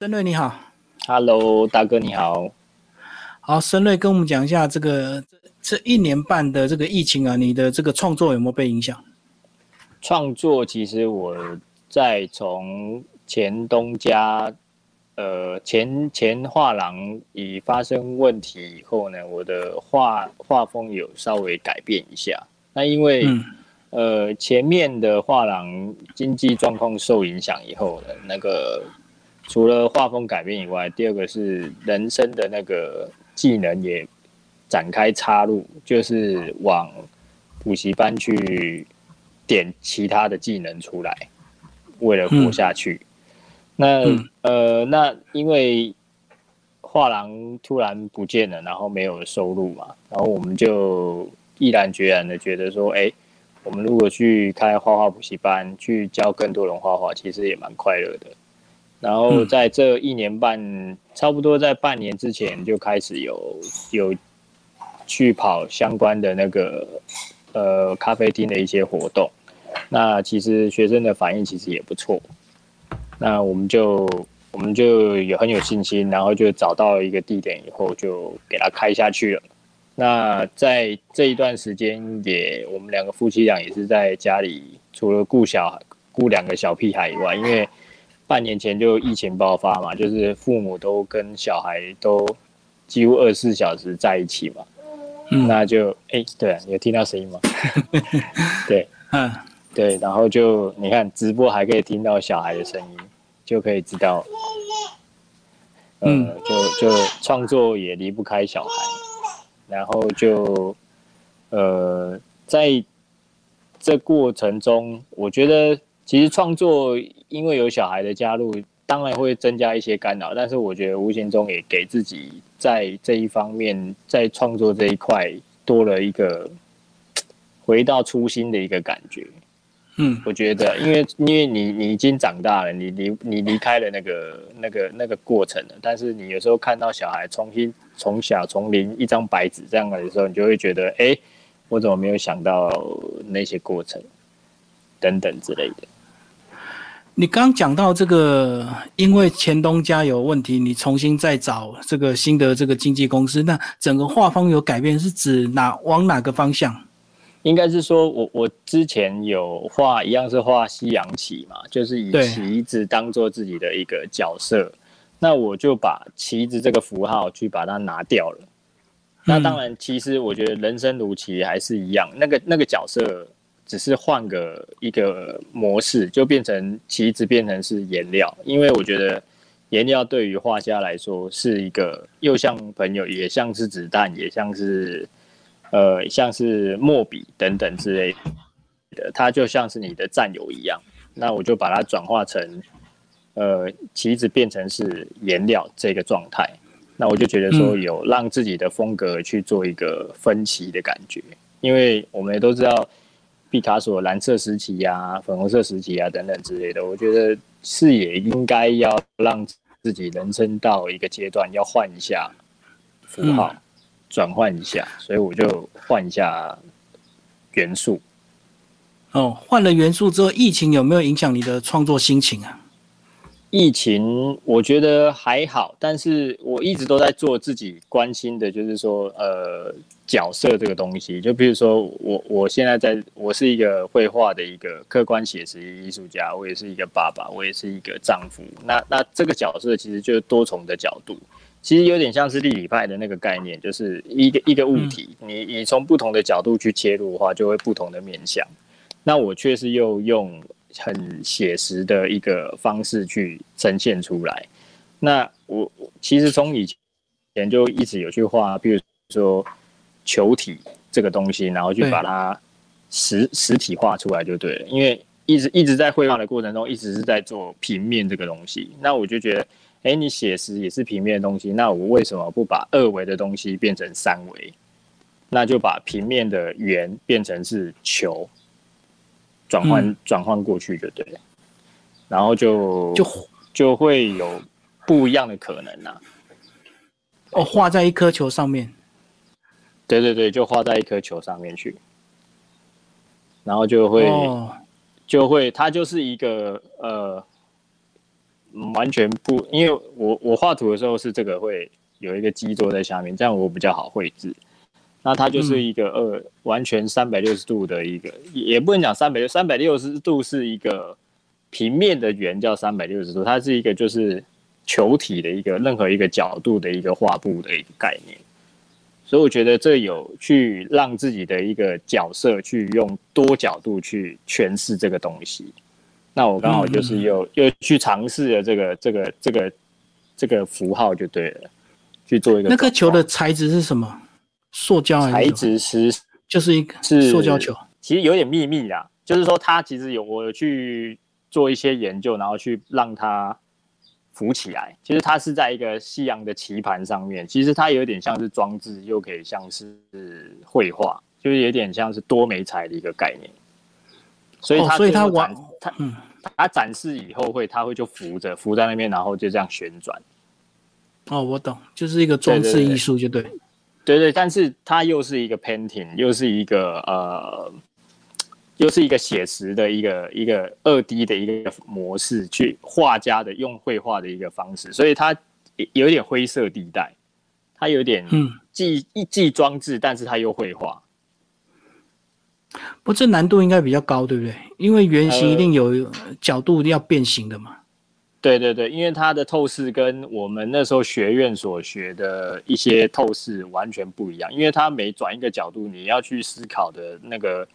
申瑞你好，Hello，大哥你好，好，申瑞跟我们讲一下这个这这一年半的这个疫情啊，你的这个创作有没有被影响？创作其实我在从前东家，呃前前画廊已发生问题以后呢，我的画画风有稍微改变一下。那因为呃前面的画廊经济状况受影响以后呢，那个。除了画风改变以外，第二个是人生的那个技能也展开插入，就是往补习班去点其他的技能出来，为了活下去。那呃，那因为画廊突然不见了，然后没有收入嘛，然后我们就毅然决然的觉得说，哎，我们如果去开画画补习班，去教更多人画画，其实也蛮快乐的。然后在这一年半，差不多在半年之前就开始有有去跑相关的那个呃咖啡厅的一些活动。那其实学生的反应其实也不错。那我们就我们就也很有信心，然后就找到一个地点以后，就给他开下去了。那在这一段时间，也我们两个夫妻俩也是在家里，除了顾小顾两个小屁孩以外，因为半年前就疫情爆发嘛，就是父母都跟小孩都几乎二十四小时在一起嘛，嗯，那就哎，对，有听到声音吗？对，嗯，对，然后就你看直播还可以听到小孩的声音，就可以知道，嗯，就就创作也离不开小孩，然后就呃，在这过程中，我觉得。其实创作因为有小孩的加入，当然会增加一些干扰，但是我觉得无形中也给自己在这一方面，在创作这一块多了一个回到初心的一个感觉。嗯，我觉得，因为因为你你已经长大了，你离你离开了那个那个那个过程了，但是你有时候看到小孩重新从小从零一张白纸这样的时候，你就会觉得，哎，我怎么没有想到那些过程等等之类的。你刚讲到这个，因为前东家有问题，你重新再找这个新的这个经纪公司，那整个画风有改变，是指哪往哪个方向？应该是说我我之前有画一样是画西洋棋嘛，就是以棋子当做自己的一个角色，那我就把棋子这个符号去把它拿掉了。那当然，其实我觉得人生如棋还是一样，那个那个角色。只是换个一个模式，就变成旗子变成是颜料，因为我觉得颜料对于画家来说是一个又像朋友，也像是子弹，也像是呃像是墨笔等等之类的，它就像是你的战友一样。那我就把它转化成呃旗子变成是颜料这个状态，那我就觉得说有让自己的风格去做一个分歧的感觉，因为我们也都知道。毕卡索蓝色时期呀、粉红色时期啊等等之类的，我觉得是也应该要让自己人生到一个阶段，要换一下符号，转换一下，所以我就换一下元素。哦，换了元素之后，疫情有没有影响你的创作心情啊？疫情我觉得还好，但是我一直都在做自己关心的，就是说，呃，角色这个东西。就比如说，我我现在在，我是一个绘画的一个客观写实艺术家，我也是一个爸爸，我也是一个丈夫。那那这个角色其实就是多重的角度，其实有点像是立体派的那个概念，就是一个一个物体，你你从不同的角度去切入的话，就会不同的面向。那我却是又用。很写实的一个方式去呈现出来。那我其实从以前就一直有去画，比如说球体这个东西，然后去把它实实体化出来就对了。因为一直一直在绘画的过程中，一直是在做平面这个东西。那我就觉得，哎，你写实也是平面的东西，那我为什么不把二维的东西变成三维？那就把平面的圆变成是球。转换转换过去就对了，然后就就就会有不一样的可能呐。哦，画在一颗球上面。对对对，就画在一颗球上面去，然后就会就会，它就是一个呃完全不，因为我我画图的时候是这个会有一个基座在下面，这样我比较好绘制。那它就是一个二完全三百六十度的一个，也不能讲三百六，三百六十度是一个平面的圆叫三百六十度，它是一个就是球体的一个任何一个角度的一个画布的一个概念。所以我觉得这有去让自己的一个角色去用多角度去诠释这个东西。那我刚好就是又又去尝试了这个这个这个这个符号就对了，去做一个。那个球的材质是什么？塑胶材质是就是一个是塑胶球，其实有点秘密啦。就是说，它其实有我去做一些研究，然后去让它浮起来。其实它是在一个西洋的棋盘上面，其实它有点像是装置，又可以像是绘画，就是有点像是多媒材的一个概念。所以它所以它玩它嗯，它展示以后会它会就浮着浮在那边，然后就这样旋转。哦，我懂，就是一个装置艺术，就对。对对，但是它又是一个 painting，又是一个呃，又是一个写实的一个一个二 D 的一个模式，去画家的用绘画的一个方式，所以它有点灰色地带，它有点嗯，既既装置，但是它又绘画。不，这难度应该比较高，对不对？因为圆形一定有角度要变形的嘛。对对对，因为它的透视跟我们那时候学院所学的一些透视完全不一样，因为它每转一个角度，你要去思考的那个、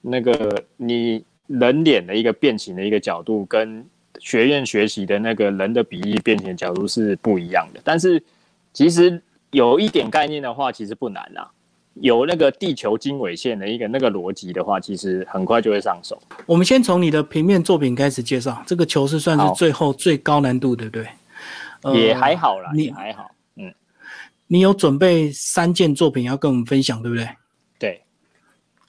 那个你人脸的一个变形的一个角度，跟学院学习的那个人的比例变形的角度是不一样的。但是其实有一点概念的话，其实不难啊。有那个地球经纬线的一个那个逻辑的话，其实很快就会上手。我们先从你的平面作品开始介绍。这个球是算是最后最高难度，对不对？也还好啦，你还好。嗯，你有准备三件作品要跟我们分享，对不对？对。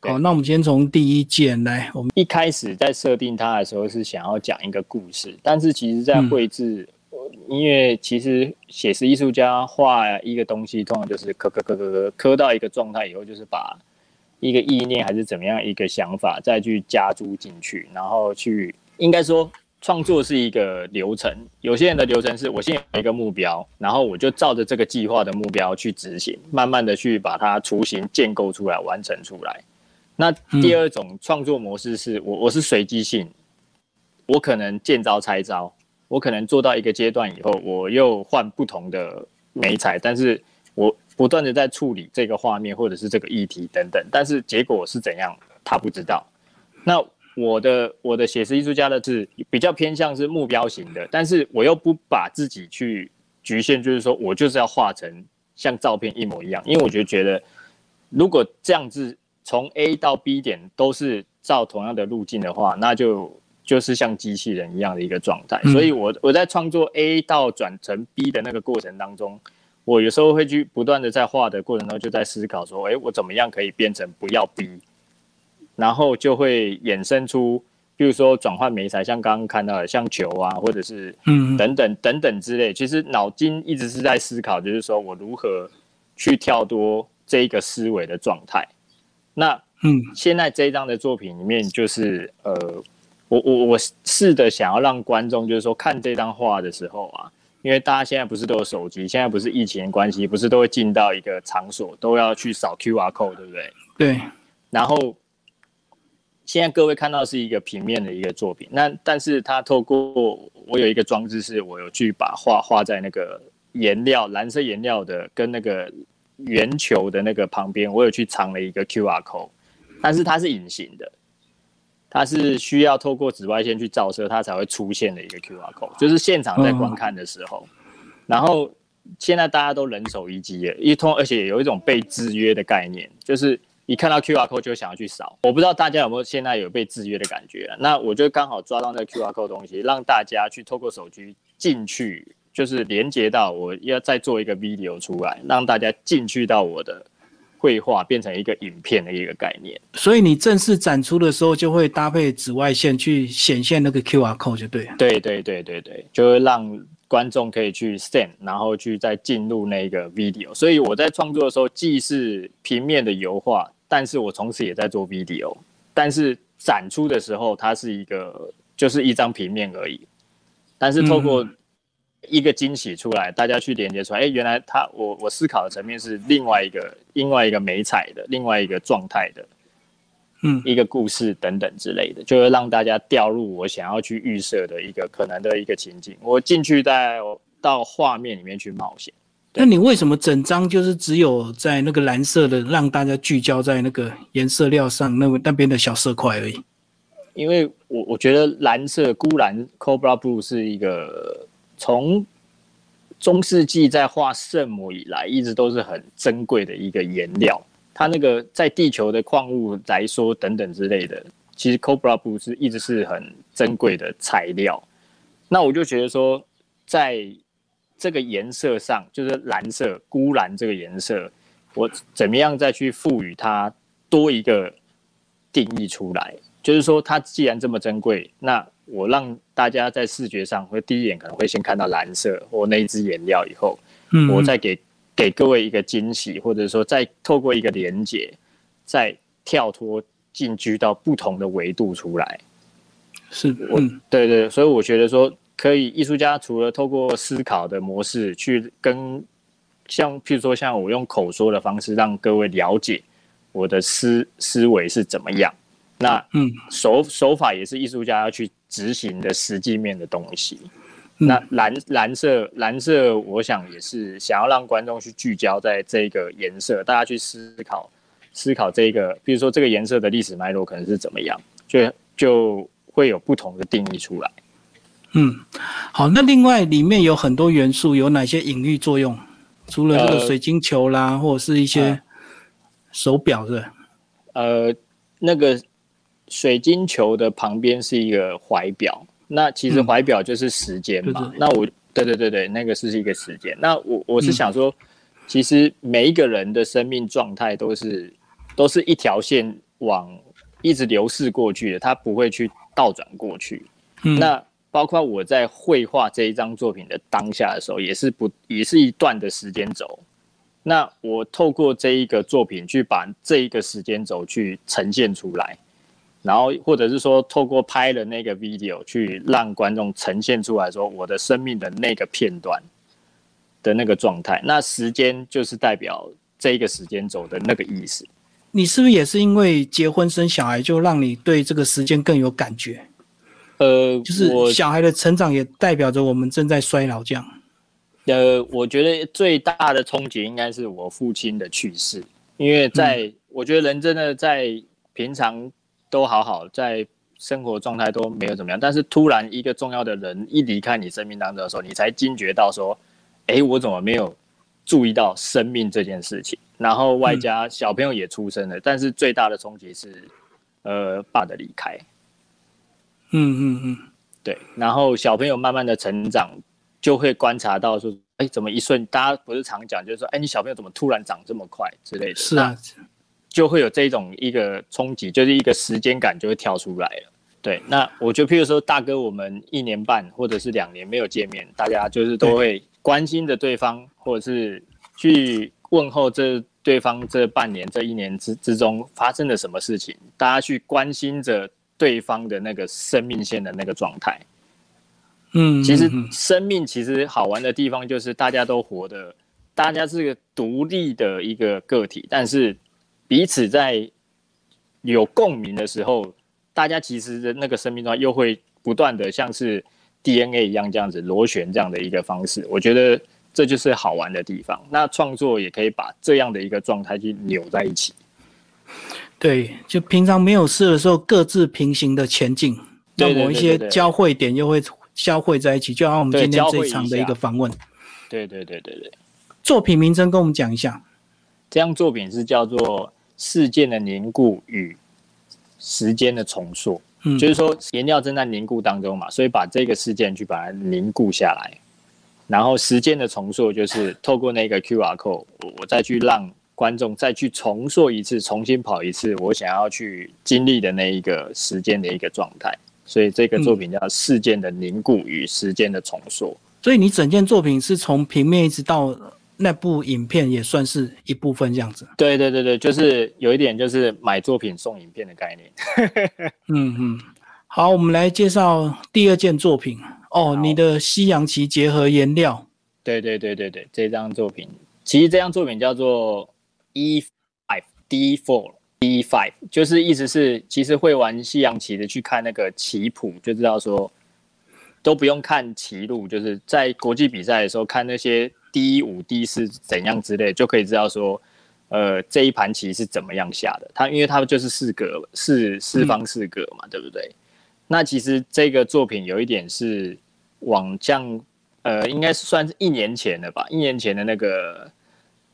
好，那我们先从第一件来。我们一开始在设定它的时候是想要讲一个故事，但是其实在绘制。因为其实写实艺术家画一个东西，通常就是磕磕磕磕磕磕到一个状态以后，就是把一个意念还是怎么样一个想法再去加注进去，然后去应该说创作是一个流程。有些人的流程是我先有一个目标，然后我就照着这个计划的目标去执行，慢慢的去把它雏形建构出来，完成出来。那第二种创作模式是我我是随机性，我可能见招拆招。我可能做到一个阶段以后，我又换不同的美彩，但是我不断的在处理这个画面或者是这个议题等等，但是结果是怎样，他不知道。那我的我的写实艺术家的字比较偏向是目标型的，但是我又不把自己去局限，就是说我就是要画成像照片一模一样，因为我就觉得如果这样子从 A 到 B 点都是照同样的路径的话，那就。就是像机器人一样的一个状态，所以我我在创作 A 到转成 B 的那个过程当中，我有时候会去不断的在画的过程中就在思考说，哎，我怎么样可以变成不要 B，然后就会衍生出，比如说转换媒材，像刚刚看到的像球啊，或者是嗯等等等等之类，其实脑筋一直是在思考，就是说我如何去跳脱这一个思维的状态。那嗯，现在这一张的作品里面就是呃。我我我试着想要让观众，就是说看这张画的时候啊，因为大家现在不是都有手机，现在不是疫情关系，不是都会进到一个场所都要去扫 Q R code，对不对？对。然后现在各位看到是一个平面的一个作品，那但是它透过我有一个装置，是我有去把画画在那个颜料蓝色颜料的跟那个圆球的那个旁边，我有去藏了一个 Q R code，但是它是隐形的。它是需要透过紫外线去照射，它才会出现的一个 QR code，就是现场在观看的时候。然后现在大家都人手一机了，一通，而且有一种被制约的概念，就是一看到 QR code 就想要去扫。我不知道大家有没有现在有被制约的感觉？那我就刚好抓到那个 QR code 东西，让大家去透过手机进去，就是连接到我要再做一个 video 出来，让大家进去到我的。绘画变成一个影片的一个概念，所以你正式展出的时候就会搭配紫外线去显现那个 Q R code 就对。对对对对对，就会让观众可以去 send，然后去再进入那个 video。所以我在创作的时候既是平面的油画，但是我同时也在做 video。但是展出的时候，它是一个就是一张平面而已。但是透过一个惊喜出来，大家去连接出来，哎，原来他我我思考的层面是另外一个另外一个美彩的另外一个状态的，嗯，一个故事等等之类的，就会让大家掉入我想要去预设的一个可能的一个情景，我进去在到画面里面去冒险。那你为什么整张就是只有在那个蓝色的，让大家聚焦在那个颜色料上，那那边的小色块而已？因为我我觉得蓝色孤蓝 Cobra Blue 是一个从中世纪在画圣母以来一直都是很珍贵的一个颜料。它那个在地球的矿物来说等等之类的，其实 Cobra Blue 是一直是很珍贵的材料。那我就觉得说，在这个颜色上，就是蓝色钴蓝这个颜色，我怎么样再去赋予它多一个定义出来？就是说，它既然这么珍贵，那我让大家在视觉上会第一眼可能会先看到蓝色或那一支颜料，以后，嗯，我再给给各位一个惊喜，或者说再透过一个连接，再跳脱进居到不同的维度出来。是，嗯，对对，所以我觉得说。可以，艺术家除了透过思考的模式去跟，像譬如说像我用口说的方式让各位了解我的思思维是怎么样，那嗯手手法也是艺术家要去执行的实际面的东西。那蓝蓝色蓝色，我想也是想要让观众去聚焦在这个颜色，大家去思考思考这个，比如说这个颜色的历史脉络可能是怎么样，就就会有不同的定义出来。嗯，好，那另外里面有很多元素，有哪些隐喻作用？除了这个水晶球啦，或者是一些手表的。呃，那个水晶球的旁边是一个怀表，那其实怀表就是时间嘛。那我，对对对对，那个是一个时间。那我我是想说，其实每一个人的生命状态都是都是一条线往一直流逝过去的，它不会去倒转过去。嗯，那。包括我在绘画这一张作品的当下的时候，也是不也是一段的时间轴。那我透过这一个作品去把这一个时间轴去呈现出来，然后或者是说透过拍的那个 video 去让观众呈现出来，说我的生命的那个片段的那个状态。那时间就是代表这一个时间轴的那个意思。你是不是也是因为结婚生小孩，就让你对这个时间更有感觉？呃，就是小孩的成长也代表着我们正在衰老，这样。呃，我觉得最大的冲击应该是我父亲的去世，因为在我觉得人真的在平常都好好，在生活状态都没有怎么样，但是突然一个重要的人一离开你生命当中的时候，你才惊觉到说，哎，我怎么没有注意到生命这件事情？然后外加小朋友也出生了，但是最大的冲击是，呃，爸的离开。嗯嗯嗯，对，然后小朋友慢慢的成长，就会观察到说，哎，怎么一瞬，大家不是常讲，就是说，哎，你小朋友怎么突然长这么快之类的，是啊，就会有这种一个冲击，就是一个时间感就会跳出来了。对，那我觉得，譬如说，大哥，我们一年半或者是两年没有见面，大家就是都会关心着对方，或者是去问候这对方这半年、这一年之之中发生了什么事情，大家去关心着。对方的那个生命线的那个状态，嗯，其实生命其实好玩的地方就是大家都活的，大家是个独立的一个个体，但是彼此在有共鸣的时候，大家其实的那个生命状态又会不断的像是 DNA 一样这样子螺旋这样的一个方式，我觉得这就是好玩的地方。那创作也可以把这样的一个状态去扭在一起。对，就平常没有事的时候，各自平行的前进，那某一些交汇点又会交汇在一起，就像我们今天这一场的一个访问。对对对对对。作品名称跟我们讲一下。这样作品是叫做《事件的凝固与时间的重塑》，嗯，就是说颜料正在凝固当中嘛，所以把这个事件去把它凝固下来，然后时间的重塑就是透过那个 Q R code，我我再去让。观众再去重塑一次，重新跑一次，我想要去经历的那一个时间的一个状态，所以这个作品叫《事件的凝固与时间的重塑》。所以你整件作品是从平面一直到那部影片，也算是一部分这样子。对对对对，就是有一点就是买作品送影片的概念。嗯嗯，好，我们来介绍第二件作品哦，你的西洋棋结合颜料。对对对对对，这张作品，其实这张作品叫做 E five D four D five，就是意思是，其实会玩西洋棋的去看那个棋谱，就知道说，都不用看棋路，就是在国际比赛的时候看那些 D 五 D 四怎样之类，就可以知道说，呃，这一盘棋是怎么样下的。它因为它就是四格四四方四格嘛，对不对？那其实这个作品有一点是往将。呃，应该是算是一年前的吧，一年前的那个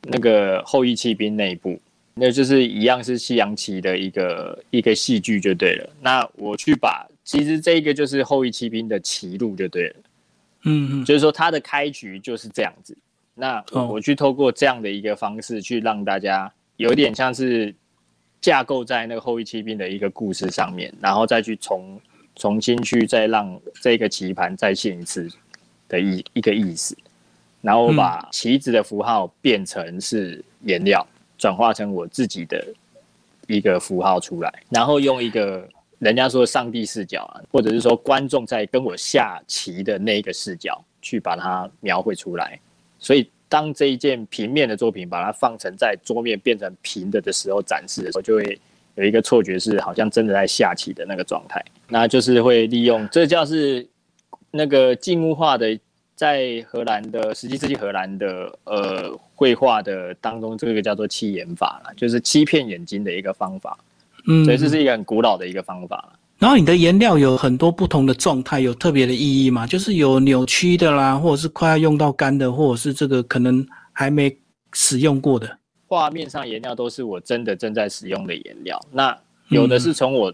那个后羿骑兵那一部，那就是一样是西洋棋的一个一个戏剧就对了。那我去把，其实这个就是后羿骑兵的棋路就对了，嗯嗯，就是说它的开局就是这样子。那我去透过这样的一个方式去让大家有点像是架构在那个后羿骑兵的一个故事上面，然后再去重重新去再让这个棋盘再现一次。的一一个意思，然后我把棋子的符号变成是颜料，转化成我自己的一个符号出来，然后用一个人家说上帝视角啊，或者是说观众在跟我下棋的那个视角去把它描绘出来。所以当这一件平面的作品把它放成在桌面变成平的的时候展示的时候，就会有一个错觉是好像真的在下棋的那个状态。那就是会利用这叫是。那个静物画的，在荷兰的十七世纪荷兰的呃绘画的当中，这个叫做欺眼法了，就是欺骗眼睛的一个方法。嗯，所以这是一个很古老的一个方法然后你的颜料有很多不同的状态，有特别的意义吗？就是有扭曲的啦，或者是快要用到干的，或者是这个可能还没使用过的。画面上颜料都是我真的正在使用的颜料。那有的是从我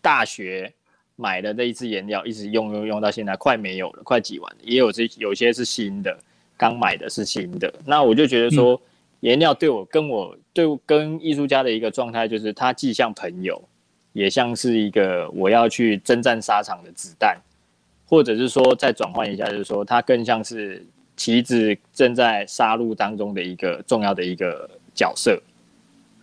大学。买的那一支颜料一直用用用到现在，快没有了，快挤完了。也有这有些是新的，刚买的是新的。那我就觉得说，颜料对我跟我对跟艺术家的一个状态，就是它既像朋友，也像是一个我要去征战沙场的子弹，或者是说再转换一下，就是说它更像是棋子正在杀戮当中的一个重要的一个角色。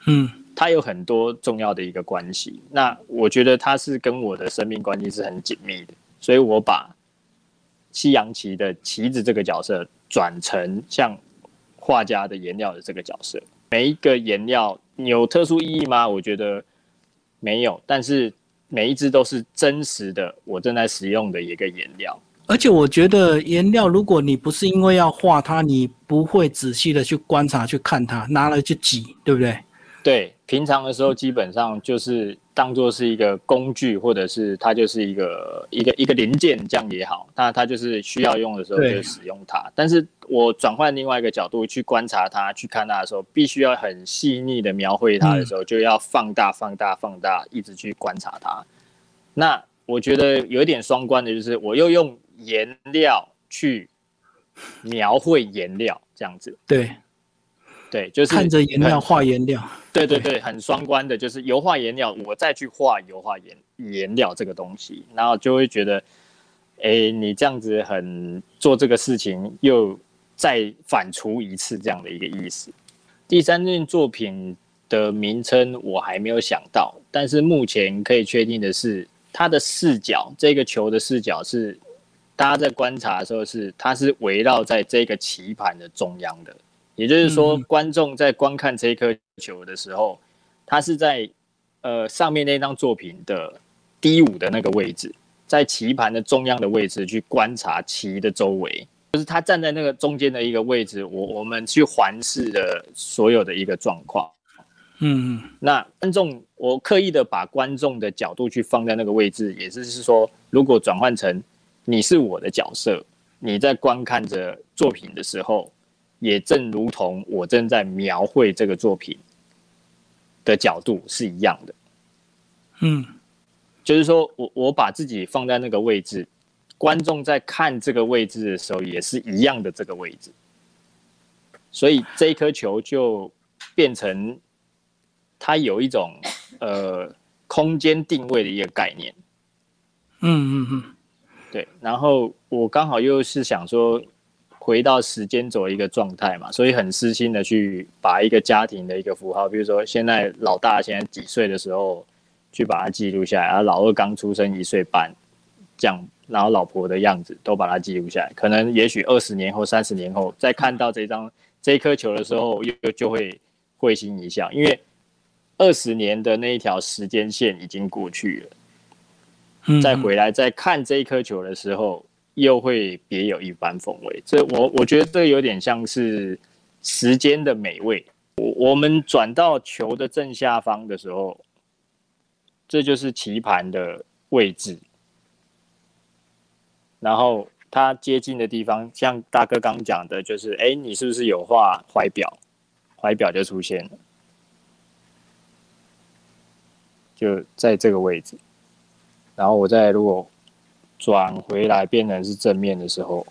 嗯。它有很多重要的一个关系，那我觉得它是跟我的生命关系是很紧密的，所以我把西洋棋的棋子这个角色转成像画家的颜料的这个角色。每一个颜料有特殊意义吗？我觉得没有，但是每一支都是真实的，我正在使用的一个颜料。而且我觉得颜料，如果你不是因为要画它，你不会仔细的去观察去看它，拿了就挤，对不对？对，平常的时候基本上就是当做是一个工具，或者是它就是一个一个一个零件这样也好，那它就是需要用的时候就使用它。但是我转换另外一个角度去观察它、去看它的时候，必须要很细腻的描绘它的时候，就要放大、放大、放大，一直去观察它。那我觉得有一点双关的就是，我又用颜料去描绘颜料这样子。对。对，就是看着颜料画颜料。对对对，很双关的，就是油画颜料，我再去画油画颜颜料这个东西，然后就会觉得，哎，你这样子很做这个事情，又再反刍一次这样的一个意思。第三件作品的名称我还没有想到，但是目前可以确定的是，它的视角，这个球的视角是大家在观察的时候是，它是围绕在这个棋盘的中央的。也就是说，观众在观看这颗球的时候，他是在呃上面那张作品的 D 五的那个位置，在棋盘的中央的位置去观察棋的周围，就是他站在那个中间的一个位置，我我们去环视的所有的一个状况。嗯，那观众，我刻意的把观众的角度去放在那个位置，也就是说，如果转换成你是我的角色，你在观看着作品的时候。也正如同我正在描绘这个作品的角度是一样的，嗯，就是说我我把自己放在那个位置，观众在看这个位置的时候也是一样的这个位置，所以这一颗球就变成它有一种呃空间定位的一个概念，嗯嗯嗯，对，然后我刚好又是想说。回到时间轴一个状态嘛，所以很私心的去把一个家庭的一个符号，比如说现在老大现在几岁的时候，去把它记录下来，然后老二刚出生一岁半，这样，然后老婆的样子都把它记录下来。可能也许二十年后、三十年后再看到这张这一颗球的时候，又就会会心一笑，因为二十年的那一条时间线已经过去了。再回来再看这一颗球的时候，又会别有一番风味。这我我觉得这有点像是时间的美味。我我们转到球的正下方的时候。这就是棋盘的位置，然后它接近的地方，像大哥刚讲的，就是哎，你是不是有画怀表？怀表就出现了，就在这个位置。然后我再如果转回来变成是正面的时候。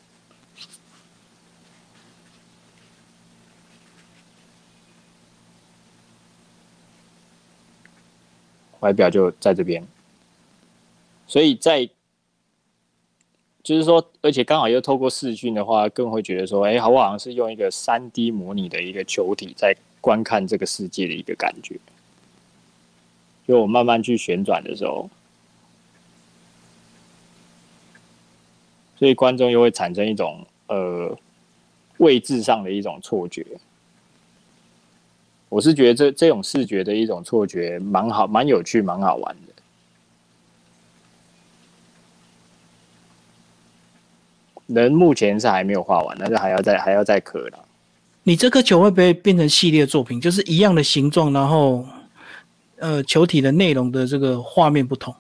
怀表就在这边，所以在就是说，而且刚好又透过视讯的话，更会觉得说，哎，好我好像是用一个三 D 模拟的一个球体在观看这个世界的一个感觉。就我慢慢去旋转的时候，所以观众又会产生一种呃位置上的一种错觉。我是觉得这这种视觉的一种错觉蛮好，蛮有趣，蛮好玩的。人目前是还没有画完，但是还要再还要再刻了。你这颗球会不会变成系列作品？就是一样的形状，然后呃球体的内容的这个画面不同？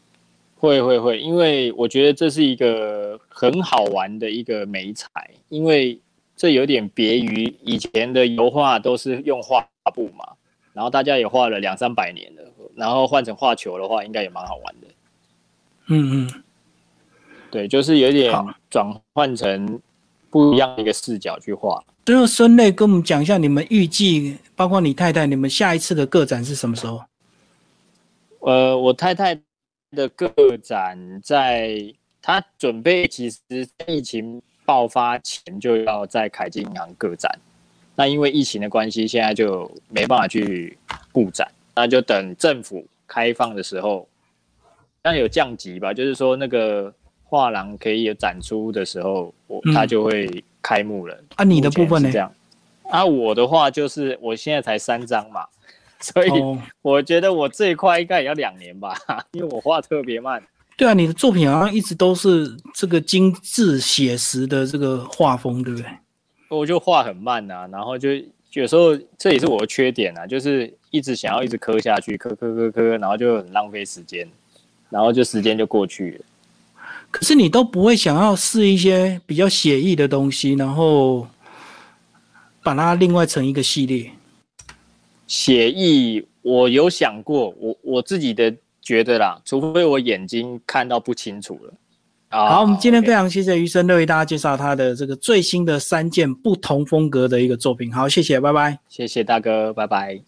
会会会，因为我觉得这是一个很好玩的一个美彩，因为这有点别于以前的油画都是用画。布嘛，然后大家也画了两三百年了，然后换成画球的话，应该也蛮好玩的。嗯嗯，对，就是有点转换成不一样的一个视角去画。最后，孙磊跟我们讲一下，你们预计，包括你太太，你们下一次的个展是什么时候？呃，我太太的个展在他准备，其实疫情爆发前就要在凯基银行个展。那因为疫情的关系，现在就没办法去布展，那就等政府开放的时候，那有降级吧，就是说那个画廊可以有展出的时候，我它就会开幕了。啊，你的部分呢？这样，啊，我的话就是我现在才三张嘛，所以我觉得我这一块应该也要两年吧，因为我画特别慢。对啊，你的作品好像一直都是这个精致写实的这个画风，对不对？我就画很慢呐，然后就有时候这也是我的缺点啊，就是一直想要一直磕下去，磕磕磕磕，然后就很浪费时间，然后就时间就过去了。可是你都不会想要试一些比较写意的东西，然后把它另外成一个系列。写意我有想过，我我自己的觉得啦，除非我眼睛看到不清楚了。好，我们今天非常谢谢余生乐为大家介绍他的这个最新的三件不同风格的一个作品。好，谢谢，拜拜。谢谢大哥，拜拜。